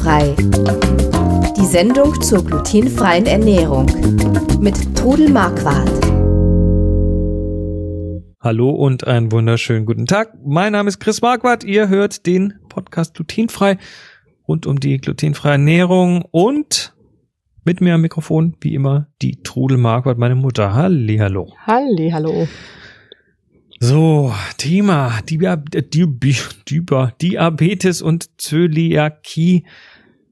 Glutenfrei. Die Sendung zur glutenfreien Ernährung mit Trudel Marquardt. Hallo und einen wunderschönen guten Tag. Mein Name ist Chris Marquardt. Ihr hört den Podcast Glutenfrei rund um die glutenfreie Ernährung und mit mir am Mikrofon, wie immer, die Trudel Marquardt, meine Mutter. Halli, hallo. Halli, hallo. So, Thema Diabetes und Zöliakie.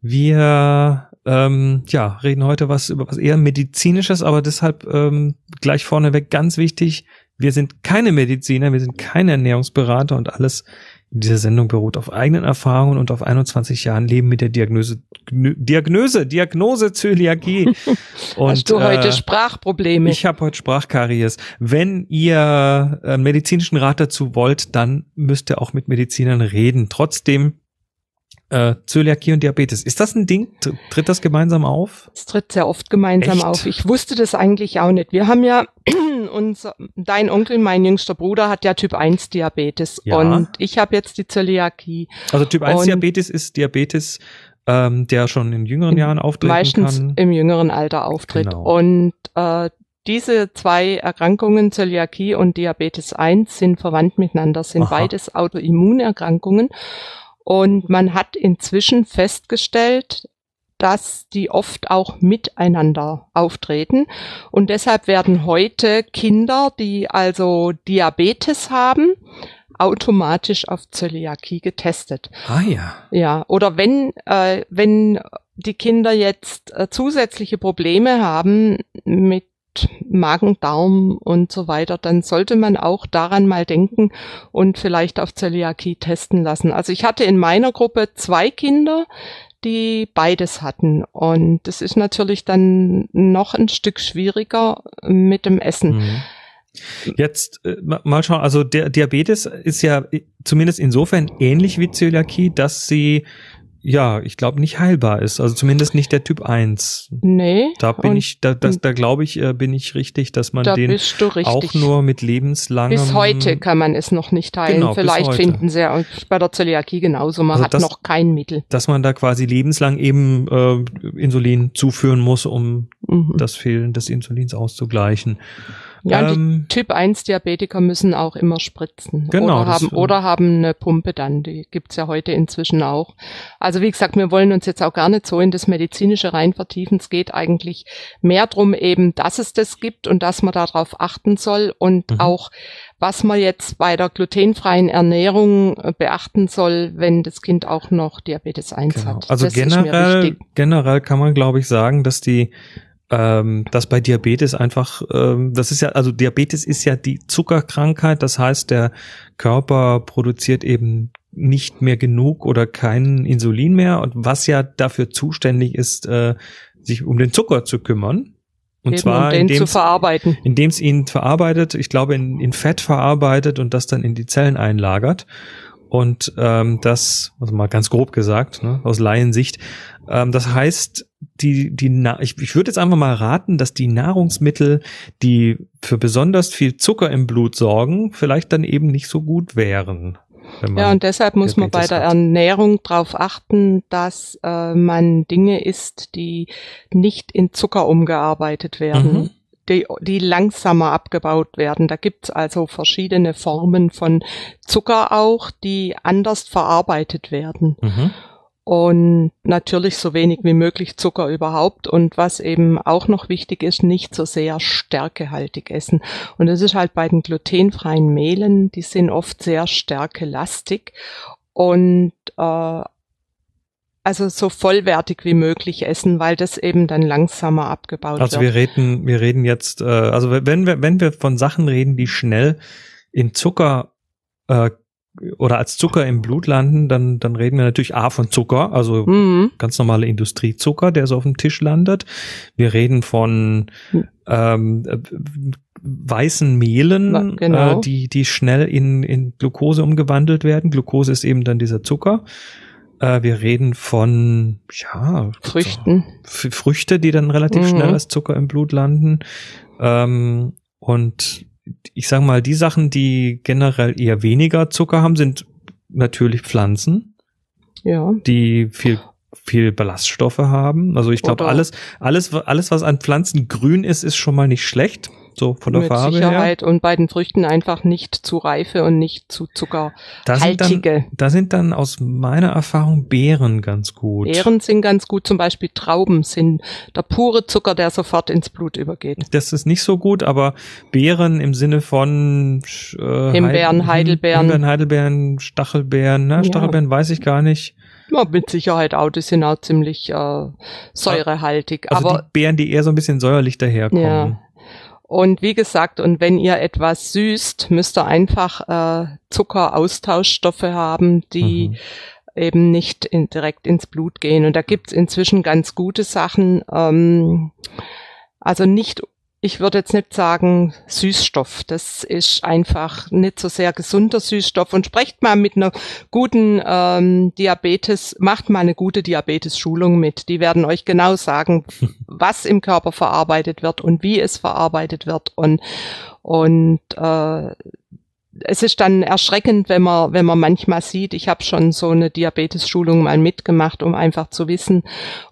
Wir ähm, ja, reden heute was über was eher medizinisches, aber deshalb ähm, gleich vorneweg ganz wichtig. Wir sind keine Mediziner, wir sind keine Ernährungsberater und alles diese Sendung beruht auf eigenen Erfahrungen und auf 21 Jahren Leben mit der Diagnose, Diagnose, Diagnose Zöliakie. Und, Hast du heute äh, Sprachprobleme? Ich habe heute Sprachkaries. Wenn ihr äh, medizinischen Rat dazu wollt, dann müsst ihr auch mit Medizinern reden. Trotzdem äh, Zöliakie und Diabetes. Ist das ein Ding? Tritt das gemeinsam auf? Es tritt sehr oft gemeinsam Echt? auf. Ich wusste das eigentlich auch nicht. Wir haben ja, unser, dein Onkel, mein jüngster Bruder, hat ja Typ 1 Diabetes ja. und ich habe jetzt die Zöliakie. Also Typ 1 und Diabetes ist Diabetes, ähm, der schon in jüngeren Jahren auftreten meistens kann. Im jüngeren Alter auftritt. Genau. Und äh, diese zwei Erkrankungen, Zöliakie und Diabetes 1, sind verwandt miteinander, sind Aha. beides Autoimmunerkrankungen. Und man hat inzwischen festgestellt, dass die oft auch miteinander auftreten. Und deshalb werden heute Kinder, die also Diabetes haben, automatisch auf Zöliakie getestet. Ah ja. Ja, oder wenn, äh, wenn die Kinder jetzt äh, zusätzliche Probleme haben mit Magen, Darm und so weiter, dann sollte man auch daran mal denken und vielleicht auf Zöliakie testen lassen. Also ich hatte in meiner Gruppe zwei Kinder, die beides hatten. Und das ist natürlich dann noch ein Stück schwieriger mit dem Essen. Mhm. Jetzt äh, mal schauen, also der Diabetes ist ja zumindest insofern ähnlich wie Zöliakie, dass sie ja, ich glaube nicht heilbar ist. Also zumindest nicht der Typ 1. Nee. Da bin ich, da, das, da glaube ich, äh, bin ich richtig, dass man den auch nur mit lebenslangem. Bis heute kann man es noch nicht heilen. Genau, Vielleicht finden sie ja bei der Zöliakie genauso. Man also hat das, noch kein Mittel. Dass man da quasi lebenslang eben äh, Insulin zuführen muss, um mhm. das Fehlen des Insulins auszugleichen. Ja, ähm, die Typ 1 Diabetiker müssen auch immer spritzen. Genau. Oder haben, oder haben eine Pumpe dann. Die gibt's ja heute inzwischen auch. Also wie gesagt, wir wollen uns jetzt auch gar nicht so in das Medizinische rein vertiefen. Es geht eigentlich mehr drum eben, dass es das gibt und dass man darauf achten soll und mhm. auch was man jetzt bei der glutenfreien Ernährung äh, beachten soll, wenn das Kind auch noch Diabetes 1 genau. hat. Also das generell, generell kann man, glaube ich, sagen, dass die ähm, dass bei Diabetes einfach, ähm, das ist ja, also Diabetes ist ja die Zuckerkrankheit, das heißt, der Körper produziert eben nicht mehr genug oder kein Insulin mehr und was ja dafür zuständig ist, äh, sich um den Zucker zu kümmern. Und Eben, zwar, um den zu verarbeiten. Indem es ihn verarbeitet, ich glaube, in, in Fett verarbeitet und das dann in die Zellen einlagert. Und ähm, das, also mal ganz grob gesagt, ne, aus Laiensicht, ähm, das heißt, die, die, Na ich, ich würde jetzt einfach mal raten, dass die Nahrungsmittel, die für besonders viel Zucker im Blut sorgen, vielleicht dann eben nicht so gut wären. Ja, und deshalb muss man bei der hat. Ernährung darauf achten, dass äh, man Dinge isst, die nicht in Zucker umgearbeitet werden. Mhm. Die, die langsamer abgebaut werden. Da gibt's also verschiedene Formen von Zucker auch, die anders verarbeitet werden. Mhm und natürlich so wenig wie möglich Zucker überhaupt und was eben auch noch wichtig ist, nicht so sehr stärkehaltig essen. Und das ist halt bei den glutenfreien Mehlen, die sind oft sehr stärkelastig und äh, also so vollwertig wie möglich essen, weil das eben dann langsamer abgebaut also wird. Also wir reden, wir reden jetzt, äh, also wenn wir, wenn wir von Sachen reden, die schnell in Zucker äh, oder als Zucker im Blut landen, dann, dann reden wir natürlich A von Zucker, also mhm. ganz normale Industriezucker, der so auf dem Tisch landet. Wir reden von ähm, weißen Mehlen, genau. äh, die, die schnell in, in Glucose umgewandelt werden. Glucose ist eben dann dieser Zucker. Äh, wir reden von ja, Früchten. Früchte, die dann relativ mhm. schnell als Zucker im Blut landen. Ähm, und ich sage mal, die Sachen, die generell eher weniger Zucker haben, sind natürlich Pflanzen. Ja. Die viel viel Ballaststoffe haben. Also ich glaube, alles, alles, alles, was an Pflanzen grün ist, ist schon mal nicht schlecht. So von der Mit Farbe Sicherheit her. und bei den Früchten einfach nicht zu reife und nicht zu zuckerhaltige. Da sind, dann, aus meiner Erfahrung Beeren ganz gut. Beeren sind ganz gut, zum Beispiel Trauben sind der pure Zucker, der sofort ins Blut übergeht. Das ist nicht so gut, aber Beeren im Sinne von äh, Himbeeren, Heidelbeeren. Himbeeren, Heidelbeeren, Stachelbeeren, ne? Stachelbeeren ja. weiß ich gar nicht. Ja, mit Sicherheit auch, die sind auch ziemlich äh, säurehaltig. Also aber die Beeren, die eher so ein bisschen säuerlich daherkommen. Ja. Und wie gesagt, und wenn ihr etwas süßt, müsst ihr einfach äh, Zuckeraustauschstoffe haben, die mhm. eben nicht in, direkt ins Blut gehen. Und da gibt's inzwischen ganz gute Sachen. Ähm, also nicht ich würde jetzt nicht sagen Süßstoff. Das ist einfach nicht so sehr gesunder Süßstoff. Und sprecht mal mit einer guten ähm, Diabetes, macht mal eine gute Diabetes-Schulung mit. Die werden euch genau sagen, was im Körper verarbeitet wird und wie es verarbeitet wird. Und, und äh, es ist dann erschreckend, wenn man, wenn man manchmal sieht, ich habe schon so eine Diabetes-Schulung mal mitgemacht, um einfach zu wissen.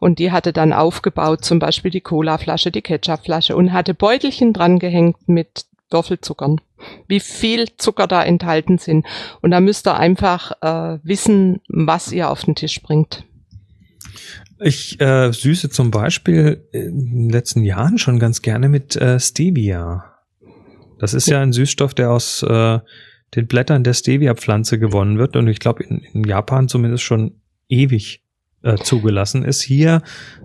Und die hatte dann aufgebaut, zum Beispiel die Cola-Flasche, die Ketchup-Flasche und hatte Beutelchen dran gehängt mit Würfelzuckern. Wie viel Zucker da enthalten sind. Und da müsst ihr einfach äh, wissen, was ihr auf den Tisch bringt. Ich äh, süße zum Beispiel in den letzten Jahren schon ganz gerne mit äh, Stevia. Das ist ja ein Süßstoff, der aus äh, den Blättern der Stevia-Pflanze gewonnen wird und ich glaube in, in, Japan zumindest schon ewig äh, zugelassen ist. Hier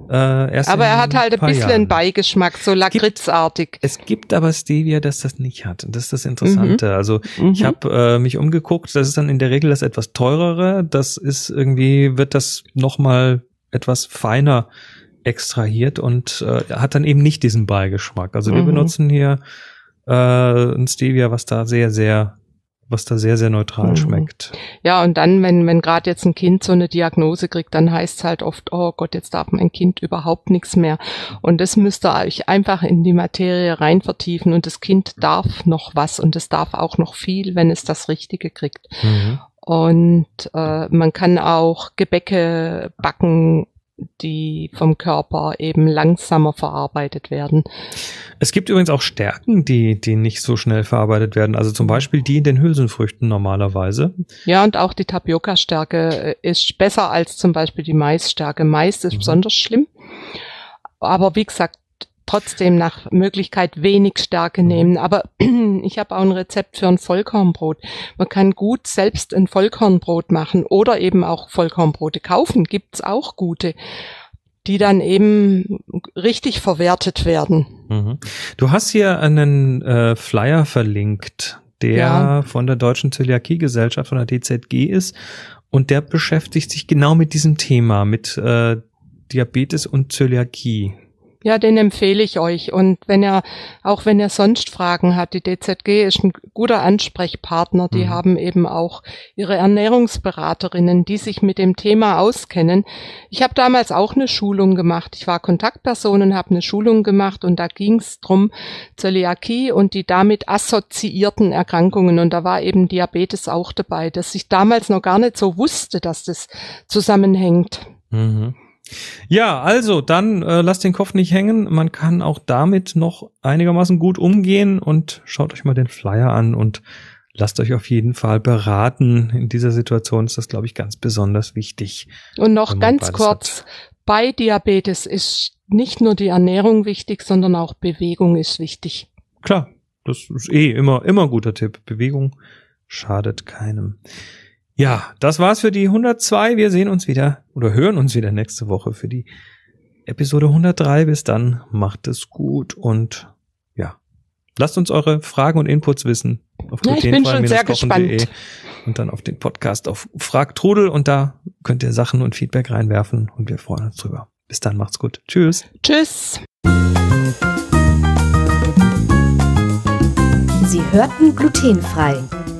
äh, erst Aber er hat halt ein bisschen Jahren. Beigeschmack, so lakritzartig. Es gibt aber Stevia, das das nicht hat. Und das ist das Interessante. Mhm. Also mhm. ich habe äh, mich umgeguckt, das ist dann in der Regel das etwas teurere. Das ist irgendwie, wird das nochmal etwas feiner extrahiert und äh, hat dann eben nicht diesen Beigeschmack. Also wir mhm. benutzen hier äh, ein Stevia, was da sehr, sehr was da sehr, sehr neutral mhm. schmeckt. Ja, und dann, wenn, wenn gerade jetzt ein Kind so eine Diagnose kriegt, dann heißt es halt oft, oh Gott, jetzt darf mein Kind überhaupt nichts mehr. Und das müsst ihr euch einfach in die Materie rein vertiefen und das Kind darf noch was und es darf auch noch viel, wenn es das Richtige kriegt. Mhm. Und äh, man kann auch Gebäcke backen die vom Körper eben langsamer verarbeitet werden. Es gibt übrigens auch Stärken, die, die nicht so schnell verarbeitet werden. Also zum Beispiel die in den Hülsenfrüchten normalerweise. Ja, und auch die Tapioca-Stärke äh, ist besser als zum Beispiel die Maisstärke. Mais ist mhm. besonders schlimm. Aber wie gesagt, trotzdem nach Möglichkeit wenig Stärke mhm. nehmen. Aber ich habe auch ein Rezept für ein Vollkornbrot. Man kann gut selbst ein Vollkornbrot machen oder eben auch Vollkornbrote kaufen. Gibt's auch gute die dann eben richtig verwertet werden. Mhm. Du hast hier einen äh, Flyer verlinkt, der ja. von der Deutschen Zöliakie-Gesellschaft, von der DZG ist. Und der beschäftigt sich genau mit diesem Thema, mit äh, Diabetes und Zöliakie. Ja, den empfehle ich euch. Und wenn ihr, auch wenn ihr sonst Fragen habt, die DZG ist ein guter Ansprechpartner. Die mhm. haben eben auch ihre Ernährungsberaterinnen, die sich mit dem Thema auskennen. Ich habe damals auch eine Schulung gemacht. Ich war Kontaktperson und habe eine Schulung gemacht und da ging es drum Zöliakie und die damit assoziierten Erkrankungen. Und da war eben Diabetes auch dabei, dass ich damals noch gar nicht so wusste, dass das zusammenhängt. Mhm. Ja, also dann äh, lasst den Kopf nicht hängen. Man kann auch damit noch einigermaßen gut umgehen und schaut euch mal den Flyer an und lasst euch auf jeden Fall beraten. In dieser Situation ist das, glaube ich, ganz besonders wichtig. Und noch ganz kurz, hat. bei Diabetes ist nicht nur die Ernährung wichtig, sondern auch Bewegung ist wichtig. Klar, das ist eh immer, immer ein guter Tipp. Bewegung schadet keinem. Ja, das war's für die 102. Wir sehen uns wieder oder hören uns wieder nächste Woche für die Episode 103. Bis dann, macht es gut und ja, lasst uns eure Fragen und Inputs wissen. Auf ja, ich bin schon sehr gespannt. Und dann auf den Podcast auf Frag Trudel und da könnt ihr Sachen und Feedback reinwerfen und wir freuen uns drüber. Bis dann, macht's gut. Tschüss. Tschüss. Sie hörten glutenfrei